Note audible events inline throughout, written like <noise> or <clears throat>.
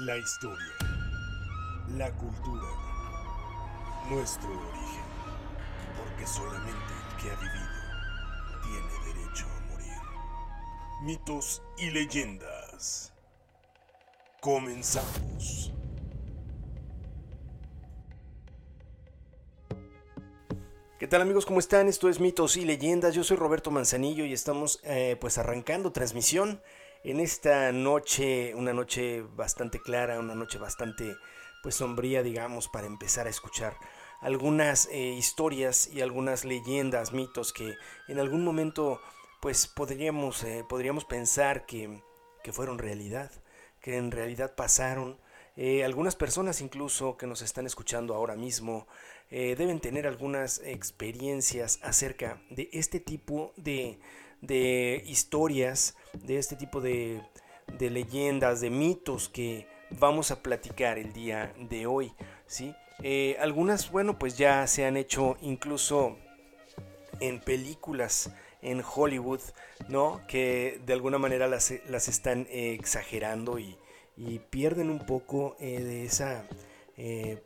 La historia. La cultura. Nuestro origen. Porque solamente el que ha vivido tiene derecho a morir. Mitos y leyendas. Comenzamos. ¿Qué tal amigos? ¿Cómo están? Esto es Mitos y Leyendas. Yo soy Roberto Manzanillo y estamos eh, pues arrancando transmisión en esta noche, una noche bastante clara, una noche bastante pues sombría, digamos, para empezar a escuchar algunas eh, historias y algunas leyendas, mitos que en algún momento pues podríamos, eh, podríamos pensar que, que, fueron realidad, que en realidad pasaron. Eh, algunas personas incluso que nos están escuchando ahora mismo deben tener algunas experiencias acerca de este tipo de, de historias, de este tipo de, de leyendas, de mitos que vamos a platicar el día de hoy. ¿sí? Eh, algunas, bueno, pues ya se han hecho incluso en películas en Hollywood, ¿no? Que de alguna manera las, las están eh, exagerando y, y, pierden un poco eh, de esa,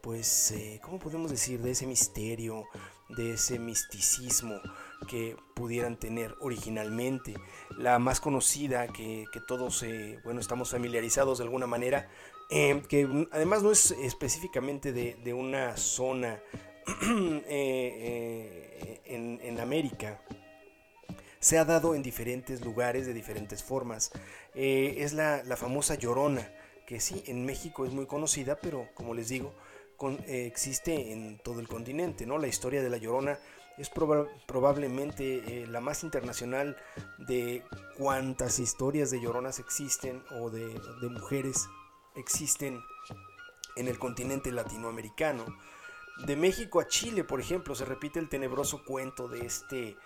pues, ¿cómo podemos decir? De ese misterio, de ese misticismo que pudieran tener originalmente. La más conocida que, todos eh, bueno, estamos familiarizados de alguna manera, eh, que además no es específicamente de, una zona <clears throat> eh, en, América, se ha dado en diferentes lugares de diferentes formas. es la, famosa Llorona, que sí, en México es muy conocida, pero como les digo, existe en todo el continente. ¿no? La historia de la Llorona es probablemente eh, la más internacional de cuántas historias de lloronas existen o de, mujeres existen en el continente latinoamericano. De México a Chile, por ejemplo, se repite el tenebroso cuento de este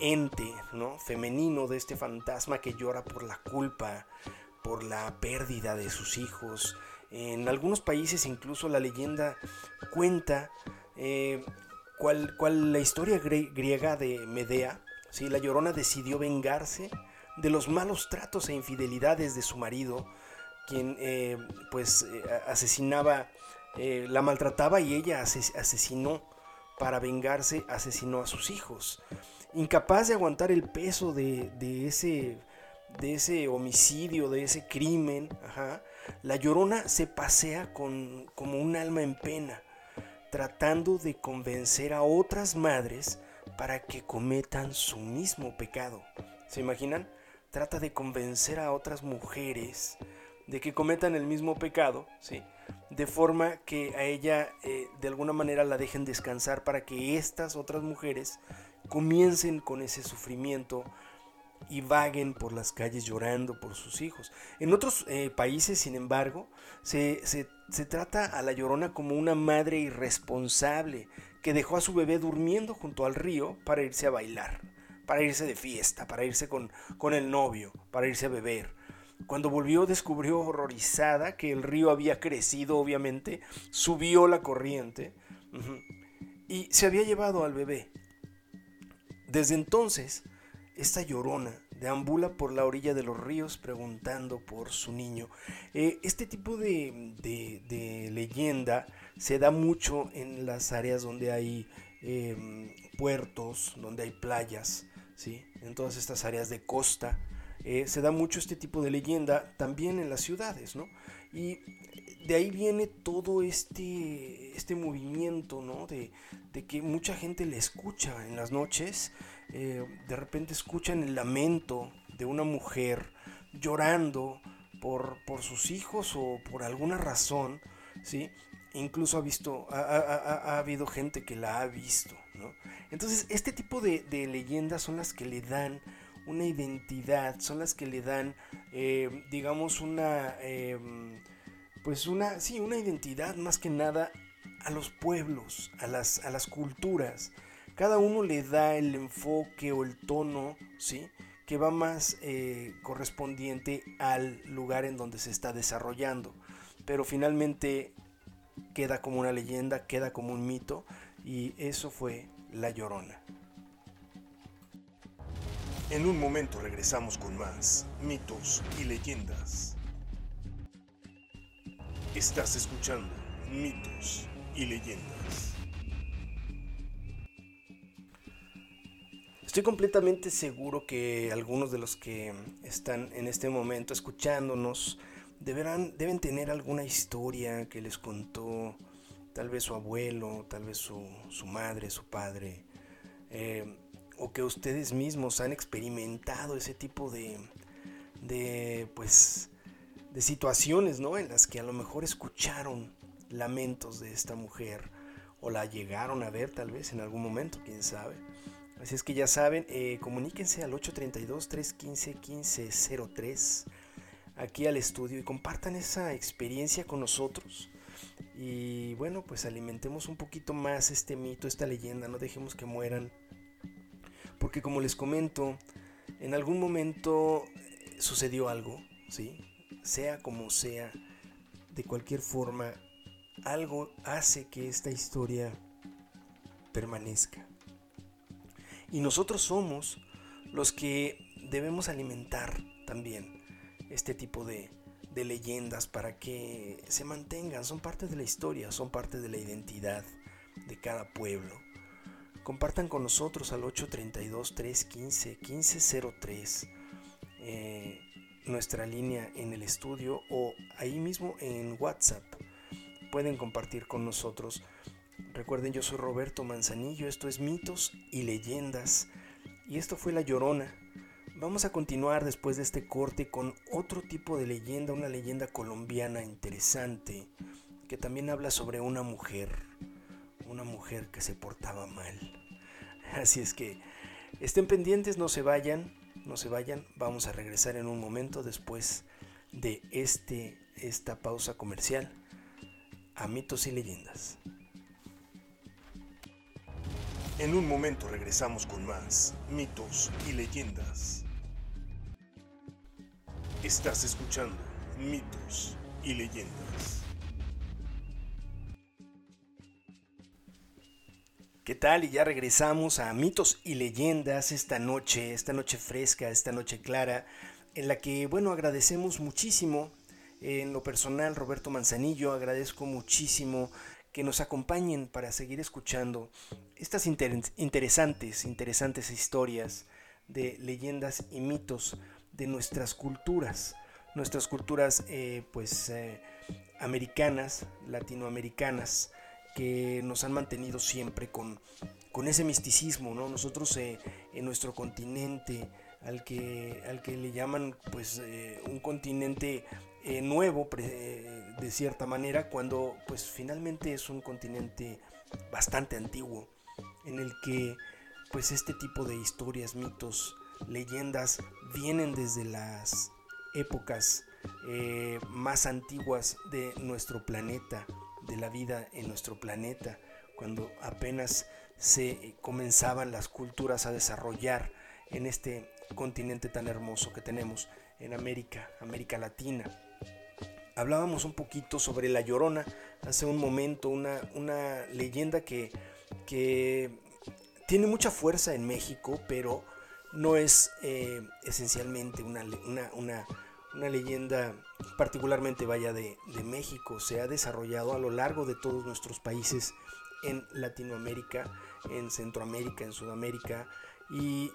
ente ¿no? femenino, de este fantasma que llora por la culpa, por la pérdida de sus hijos. En algunos países incluso la leyenda cuenta eh, cual, la historia griega de Medea, ¿sí? la llorona decidió vengarse de los malos tratos e infidelidades de su marido, quien eh, pues eh, asesinaba, eh, la maltrataba y ella asesinó, para vengarse, asesinó a sus hijos. Incapaz de aguantar el peso de, ese, de ese homicidio, de ese crimen, la llorona se pasea con, como un alma en pena tratando de convencer a otras madres para que cometan su mismo pecado. ¿Se imaginan? Trata de convencer a otras mujeres de que cometan el mismo pecado, ¿sí? De forma que a ella eh, de alguna manera la dejen descansar para que estas otras mujeres comiencen con ese sufrimiento y vaguen por las calles llorando por sus hijos. En otros eh, países, sin embargo, se, trata a la llorona como una madre irresponsable que dejó a su bebé durmiendo junto al río para irse a bailar, para irse de fiesta, para irse con, con el novio, para irse a beber. Cuando volvió descubrió horrorizada que el río había crecido, obviamente, subió la corriente y se había llevado al bebé. Desde entonces, esta llorona deambula por la orilla de los ríos preguntando por su niño. Eh, este tipo de, leyenda se da mucho en las áreas donde hay em, puertos, donde hay playas, ¿sí? en todas estas áreas de costa. Eh, se da mucho este tipo de leyenda también en las ciudades, ¿no? Y de ahí viene todo este, este movimiento, ¿no? De, de que mucha gente le escucha en las noches eh, de repente escuchan el lamento de una mujer llorando por, por sus hijos o por alguna razón, ¿sí? Incluso ha visto, ha, habido gente que la ha visto, ¿no? Entonces, este tipo de, leyendas son las que le dan una identidad, son las que le dan, eh, digamos, una, em, pues una, sí, una identidad más que nada a los pueblos, a las, a las culturas, cada uno le da el enfoque o el tono, ¿sí? Que va más eh, correspondiente al lugar en donde se está desarrollando. Pero finalmente queda como una leyenda, queda como un mito y eso fue La Llorona. En un momento regresamos con más mitos y leyendas. Estás escuchando mitos y leyendas. Estoy completamente seguro que algunos de los que están en este momento escuchándonos deberán, deben tener alguna historia que les contó tal vez su abuelo, tal vez su, madre, su padre, eh, o que ustedes mismos han experimentado ese tipo de, de, pues, de situaciones, ¿no? En las que a lo mejor escucharon lamentos de esta mujer o la llegaron a ver tal vez en algún momento, quién sabe. Así es que ya saben, eh, comuníquense al 832-315-1503 aquí al estudio y compartan esa experiencia con nosotros. Y bueno, pues alimentemos un poquito más este mito, esta leyenda, no dejemos que mueran. Porque como les comento, en algún momento eh, sucedió algo, ¿sí? Sea como sea, de cualquier forma, algo hace que esta historia permanezca. Y nosotros somos los que debemos alimentar también este tipo de, leyendas para que se mantengan, son parte de la historia, son parte de la identidad de cada pueblo. Compartan con nosotros al 832-315-1503 eh, nuestra línea en el estudio o ahí mismo en WhatsApp. Pueden compartir con nosotros Recuerden, yo soy Roberto Manzanillo, esto es Mitos y Leyendas y esto fue La Llorona. Vamos a continuar después de este corte con otro tipo de leyenda, una leyenda colombiana interesante que también habla sobre una mujer, una mujer que se portaba mal. <laughs> Así es que estén pendientes, no se vayan, no se vayan, vamos a regresar en un momento después de este, esta pausa comercial a Mitos y Leyendas. En un momento regresamos con más mitos y leyendas. Estás escuchando mitos y leyendas. ¿Qué tal? Y ya regresamos a mitos y leyendas esta noche, esta noche fresca, esta noche clara, en la que, bueno, agradecemos muchísimo. En lo personal, Roberto Manzanillo, agradezco muchísimo que nos acompañen para seguir escuchando estas interesantes, interesantes historias de leyendas y mitos de nuestras culturas, nuestras culturas eh, pues eh, americanas, latinoamericanas, que nos han mantenido siempre con, con ese misticismo, ¿no? Nosotros eh, en nuestro continente, al que, al que le llaman pues un continente eh, nuevo eh, de cierta manera cuando pues finalmente es un continente bastante antiguo en el que pues este tipo de historias, mitos, leyendas vienen desde las épocas eh, más antiguas de nuestro planeta, de la vida en nuestro planeta, cuando apenas se comenzaban las culturas a desarrollar en este continente tan hermoso que tenemos en América, América Latina. Hablábamos un poquito sobre La Llorona hace un momento, una, una leyenda que, que, tiene mucha fuerza en México, pero no es eh, esencialmente una, una, una, leyenda particularmente vaya de, de México. Se ha desarrollado a lo largo de todos nuestros países en Latinoamérica, en Centroamérica, en Sudamérica, y,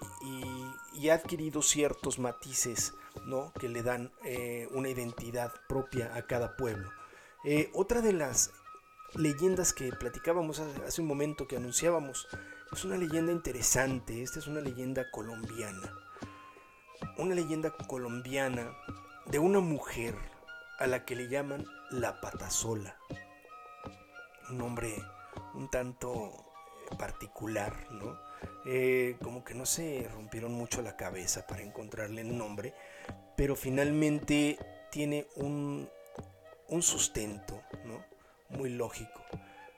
ha adquirido ciertos matices ¿no? que le dan eh, una identidad propia a cada pueblo. Eh, otra de las leyendas que platicábamos hace un momento, que anunciábamos, es una leyenda interesante. Esta es una leyenda colombiana. Una leyenda colombiana de una mujer a la que le llaman la patasola. Un nombre un tanto particular, ¿no? Eh, como que no se rompieron mucho la cabeza para encontrarle el nombre, pero finalmente tiene un, un sustento, ¿no? Muy lógico.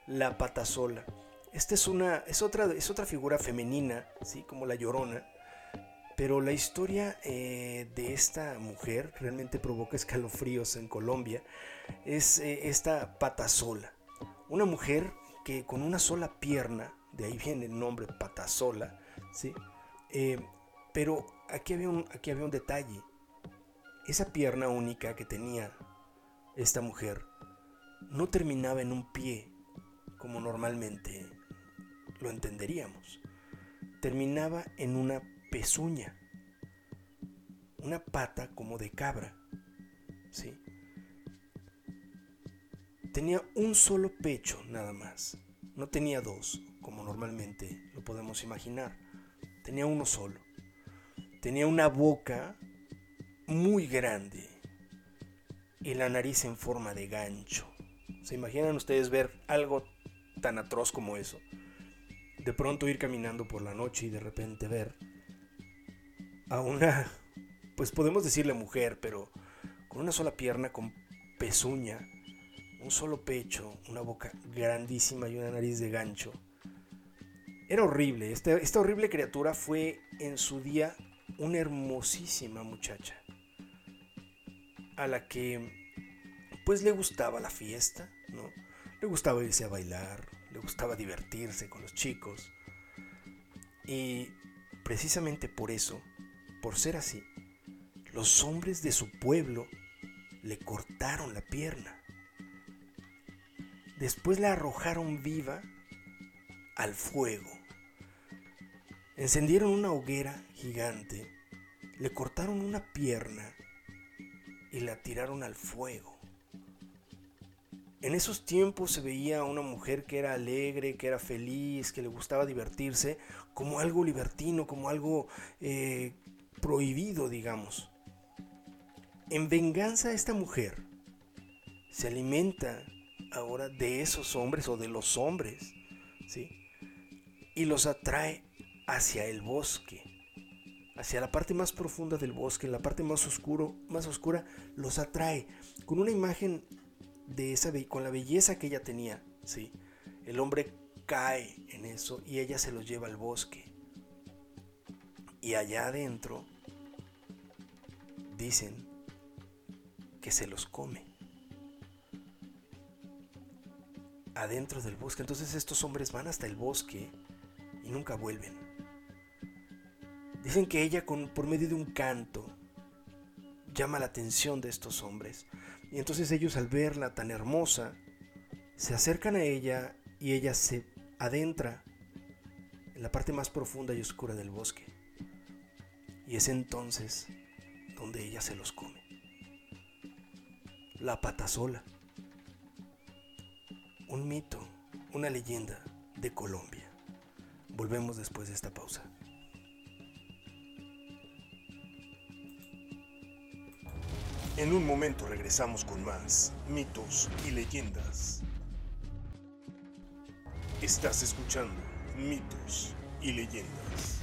La pata sola. Esta es una, es otra, es otra figura femenina, ¿sí? Como la llorona. Pero la historia eh, de esta mujer realmente provoca escalofríos en Colombia. Es eh, esta pata sola. Una mujer que con una sola pierna de ahí viene el nombre Patasola, ¿sí? Eh, pero aquí había, un, aquí había un detalle. Esa pierna única que tenía esta mujer no terminaba en un pie como normalmente lo entenderíamos. Terminaba en una pezuña, una pata como de cabra, ¿sí? Tenía un solo pecho nada más, no tenía dos, como normalmente lo podemos imaginar, tenía uno solo. Tenía una boca muy grande y la nariz en forma de gancho. ¿Se imaginan ustedes ver algo tan atroz como eso? De pronto ir caminando por la noche y de repente ver a una, pues podemos decirle mujer, pero con una sola pierna, con pezuña, un solo pecho, una boca grandísima y una nariz de gancho. Era horrible, esta, horrible criatura fue en su día una hermosísima muchacha a la que pues le gustaba la fiesta, ¿no? Le gustaba irse a bailar, le gustaba divertirse con los chicos. Y precisamente por eso, por ser así, los hombres de su pueblo le cortaron la pierna. Después la arrojaron viva al fuego. Encendieron una hoguera gigante, le cortaron una pierna y la tiraron al fuego. En esos tiempos se veía a una mujer que era alegre, que era feliz, que le gustaba divertirse, como algo libertino, como algo eh, prohibido, digamos. En venganza esta mujer se alimenta ahora de esos hombres o de los hombres, ¿sí? Y los atrae hacia el bosque, hacia la parte más profunda del bosque, la parte más oscuro, más oscura, los atrae con una imagen de esa con la belleza que ella tenía, ¿sí? El hombre cae en eso y ella se los lleva al bosque. Y allá adentro dicen que se los come. Adentro del bosque. Entonces estos hombres van hasta el bosque y nunca vuelven. Dicen que ella con, por medio de un canto llama la atención de estos hombres y entonces ellos al verla tan hermosa, se acercan a ella y ella se adentra en la parte más profunda y oscura del bosque. Y es entonces donde ella se los come. La pata sola. Un mito, una leyenda de Colombia. Volvemos después de esta pausa. En un momento regresamos con más mitos y leyendas. Estás escuchando mitos y leyendas.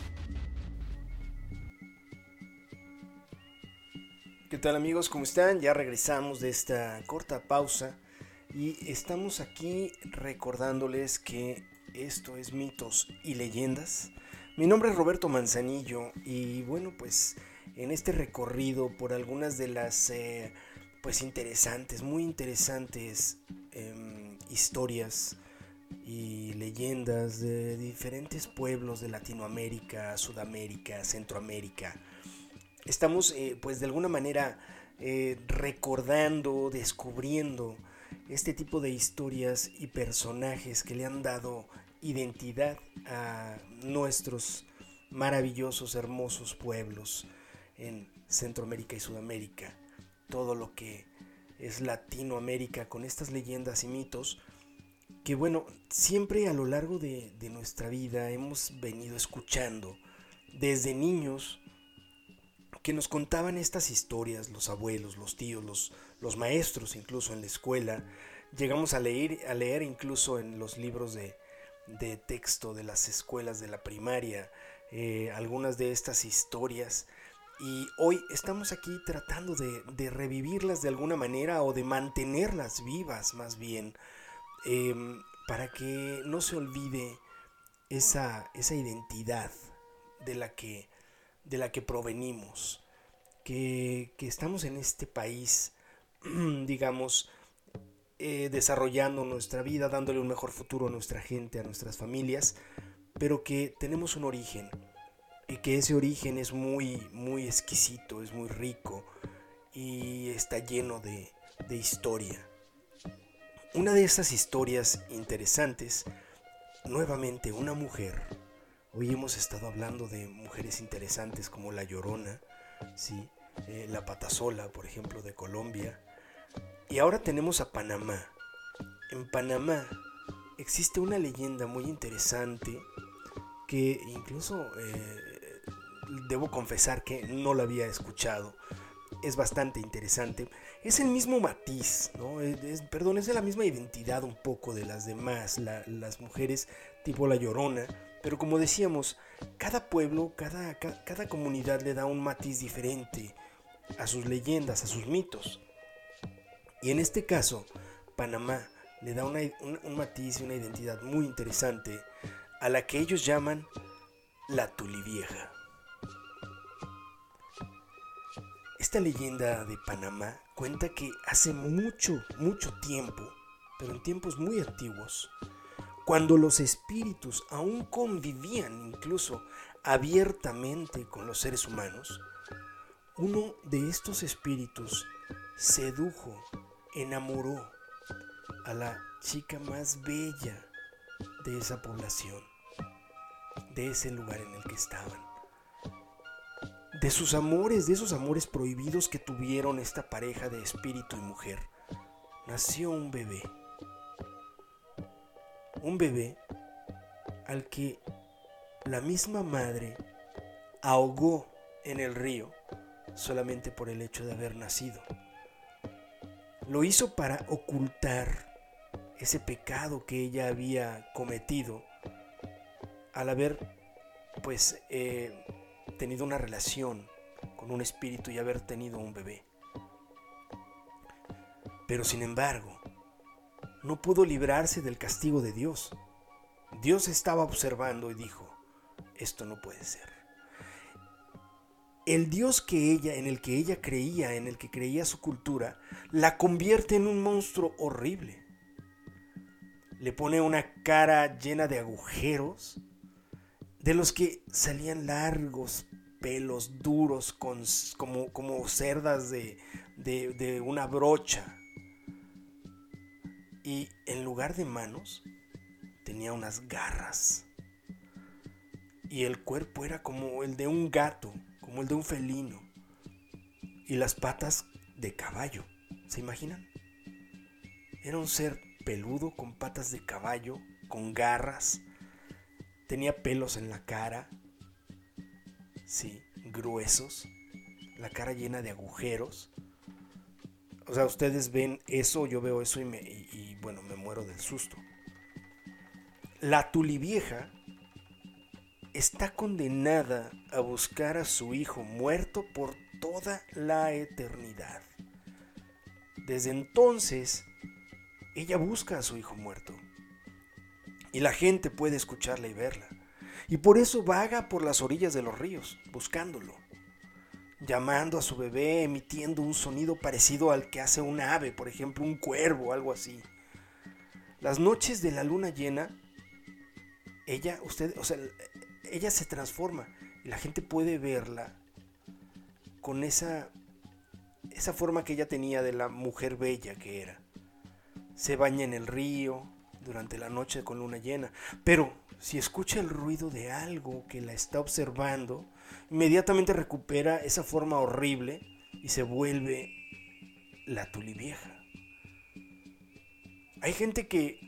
¿Qué tal amigos? ¿Cómo están? Ya regresamos de esta corta pausa y estamos aquí recordándoles que esto es mitos y leyendas. Mi nombre es Roberto Manzanillo y bueno pues en este recorrido por algunas de las eh, pues interesantes, muy interesantes em, historias y leyendas de diferentes pueblos de Latinoamérica, Sudamérica, Centroamérica. Estamos eh, pues de alguna manera eh, recordando, descubriendo este tipo de historias y personajes que le han dado identidad a nuestros maravillosos, hermosos pueblos en Centroamérica y Sudamérica, todo lo que es Latinoamérica con estas leyendas y mitos que bueno, siempre a lo largo de, nuestra vida hemos venido escuchando desde niños que nos contaban estas historias, los abuelos, los tíos, los, los maestros incluso en la escuela. Llegamos a leer, a leer incluso en los libros de, de texto de las escuelas de la primaria eh, algunas de estas historias y hoy estamos aquí tratando de, revivirlas de alguna manera o de mantenerlas vivas más bien, em, para que no se olvide esa, esa identidad de la que, de la que provenimos, que, estamos en este país, <clears throat> digamos, eh, desarrollando nuestra vida, dándole un mejor futuro a nuestra gente, a nuestras familias, pero que tenemos un origen que ese origen es muy, muy exquisito, es muy rico y está lleno de, historia. una de esas historias interesantes, nuevamente una mujer, hoy hemos estado hablando de mujeres interesantes como La Llorona, ¿sí? Eh, la Patasola, por ejemplo, de Colombia, y ahora tenemos a Panamá. En Panamá existe una leyenda muy interesante que incluso eh, debo confesar que no la había escuchado. Es bastante interesante. Es el mismo matiz, ¿no? perdón, es de la misma identidad un poco de las demás, las mujeres tipo La Llorona. Pero como decíamos, cada pueblo, cada, cada comunidad le da un matiz diferente a sus leyendas, a sus mitos. Y en este caso, Panamá le da un, matiz y una identidad muy interesante a la que ellos llaman la Tulivieja. Esta leyenda de Panamá cuenta que hace mucho, mucho tiempo, pero en tiempos muy antiguos, cuando los espíritus aún convivían incluso abiertamente con los seres humanos, uno de estos espíritus sedujo enamoró a la chica más bella de esa población, de ese lugar en el que estaban. De sus amores, de esos amores prohibidos que tuvieron esta pareja de espíritu y mujer, nació un bebé. Un bebé al que la misma madre ahogó en el río solamente por el hecho de haber nacido. Lo hizo para ocultar ese pecado que ella había cometido al haber pues eh, tenido una relación con un espíritu y haber tenido un bebé. Pero sin embargo, no pudo librarse del castigo de Dios. Dios estaba observando y dijo, esto no puede ser el Dios que ella, en el que ella creía, en el que creía su cultura, la convierte en un monstruo horrible. Le pone una cara llena de agujeros, de los que salían largos pelos duros como, como cerdas de, de una brocha. Y en lugar de manos, tenía unas garras. Y el cuerpo era como el de un gato como el de un felino, y las patas de caballo. ¿Se imaginan? Era un ser peludo con patas de caballo, con garras, tenía pelos en la cara, sí, gruesos, la cara llena de agujeros. O sea, ustedes ven eso, yo veo eso y, bueno, me muero del susto. La tulivieja está condenada a buscar a su hijo muerto por toda la eternidad. Desde entonces, ella busca a su hijo muerto. Y la gente puede escucharla y verla. Y por eso vaga por las orillas de los ríos, buscándolo. Llamando a su bebé, emitiendo un sonido parecido al que hace un ave, por ejemplo, un cuervo algo así. Las noches de la luna llena, ella, usted, o sea, ella se transforma y la gente puede verla con esa, esa forma que ella tenía de la mujer bella que era. Se baña en el río durante la noche con luna llena, pero si escucha el ruido de algo que la está observando, inmediatamente recupera esa forma horrible y se vuelve la tulivieja. Hay gente que,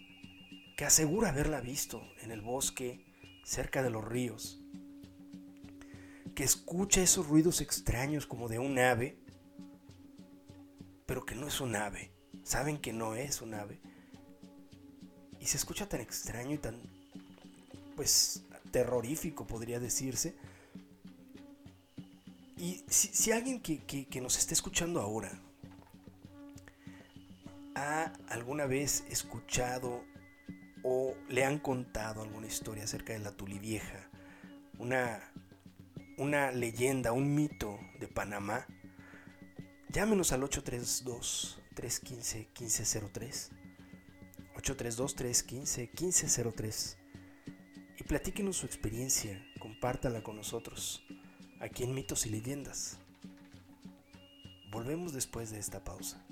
que asegura haberla visto en el bosque, cerca de los ríos, que escucha esos ruidos extraños como de un ave, pero que no es un ave. Saben que no es un ave. Y se escucha tan extraño y tan, pues, terrorífico, podría decirse. Y si, alguien que, que nos esté escuchando ahora ha alguna vez escuchado o le han contado alguna historia acerca de la Tulivieja, una, una leyenda, un mito de Panamá, llámenos al 832-315-1503. 832-315-1503. Platíquenos su experiencia, compártala con nosotros, aquí en Mitos y Leyendas. Volvemos después de esta pausa.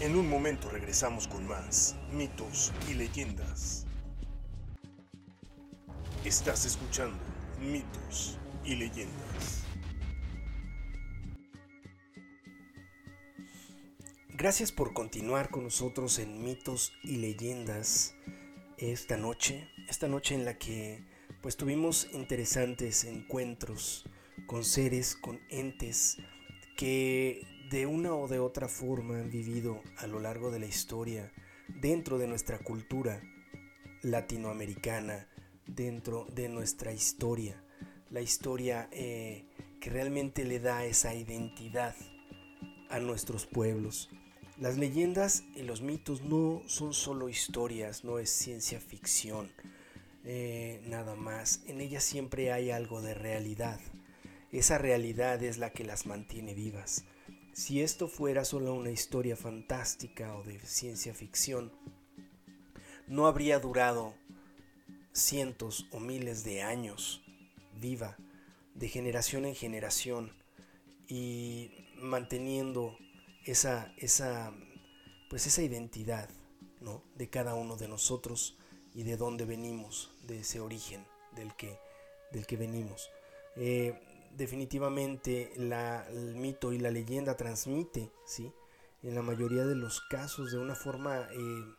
En un momento regresamos con más mitos y leyendas. Estás escuchando mitos y leyendas. Gracias por continuar con nosotros en mitos y leyendas esta noche, esta noche en la que pues tuvimos interesantes encuentros con seres, con entes que de una o de otra forma han vivido a lo largo de la historia dentro de nuestra cultura latinoamericana, dentro de nuestra historia, la historia eh, que realmente le da esa identidad a nuestros pueblos. Las leyendas y los mitos no son solo historias, no es ciencia ficción, eh, nada más. En ellas siempre hay algo de realidad. Esa realidad es la que las mantiene vivas. Si esto fuera solo una historia fantástica o de ciencia ficción, no habría durado cientos o miles de años viva, de generación en generación, y manteniendo esa, esa, pues esa identidad ¿no? de cada uno de nosotros y de dónde venimos, de ese origen del que, del que venimos. Eh, definitivamente el mito y la leyenda transmite, ¿sí? En la mayoría de los casos de una forma, eh,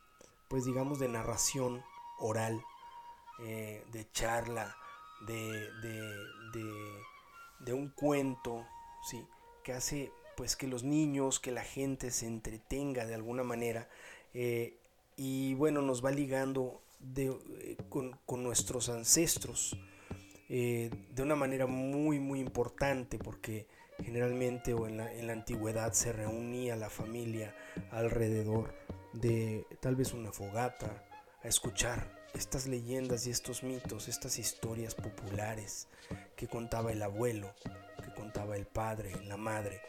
pues digamos, de narración oral, eh, de charla, de, de, un cuento, ¿sí? Que hace pues que los niños, que la gente se entretenga de alguna manera eh, y bueno, nos va ligando con, con nuestros ancestros, eh, de una manera muy muy importante porque generalmente o en la, en la, antigüedad se reunía la familia alrededor de tal vez una fogata a escuchar estas leyendas y estos mitos, estas historias populares que contaba el abuelo, que contaba el padre, la madre,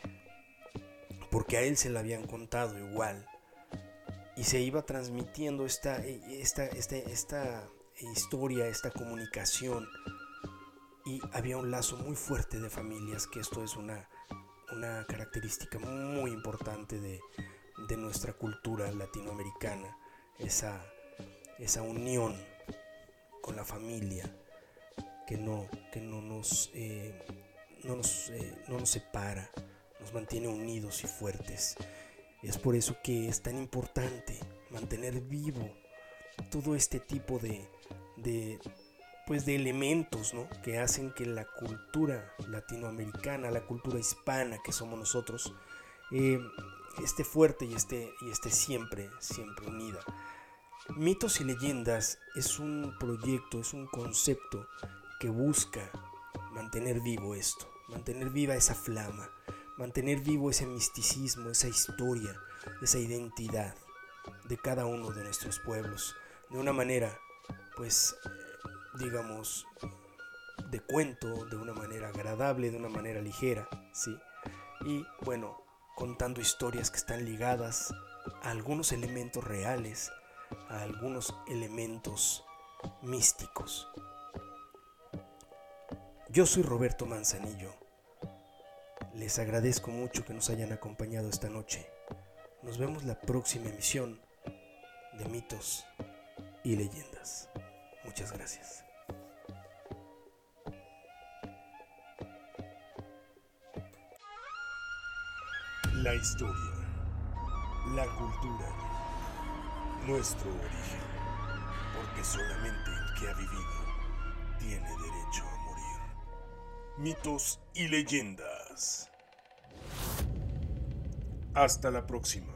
porque a él se la habían contado igual. Y se iba transmitiendo esta, esta, esta, esta historia, esta comunicación. Y había un lazo muy fuerte de familias, que esto es una, una característica muy importante de, de, nuestra cultura latinoamericana, esa, esa unión con la familia que no, que no, nos, eh, no, nos, eh, no nos separa, mantiene unidos y fuertes. Es por eso que es tan importante mantener vivo todo este tipo de, de, pues de elementos ¿no? que hacen que la cultura latinoamericana, la cultura hispana que somos nosotros, eh, esté fuerte y esté, y esté siempre, siempre unida. Mitos y leyendas es un proyecto, es un concepto que busca mantener vivo esto, mantener viva esa flama, mantener vivo ese misticismo, esa historia, esa identidad de cada uno de nuestros pueblos, de una manera, pues, digamos, de cuento, de una manera agradable, de una manera ligera, ¿sí? Y bueno, contando historias que están ligadas a algunos elementos reales, a algunos elementos místicos. Yo soy Roberto Manzanillo. Les agradezco mucho que nos hayan acompañado esta noche. Nos vemos la próxima emisión de mitos y leyendas. Muchas gracias. La historia, la cultura, nuestro origen, porque solamente el que ha vivido tiene derecho a morir. Mitos y leyendas. Hasta la próxima.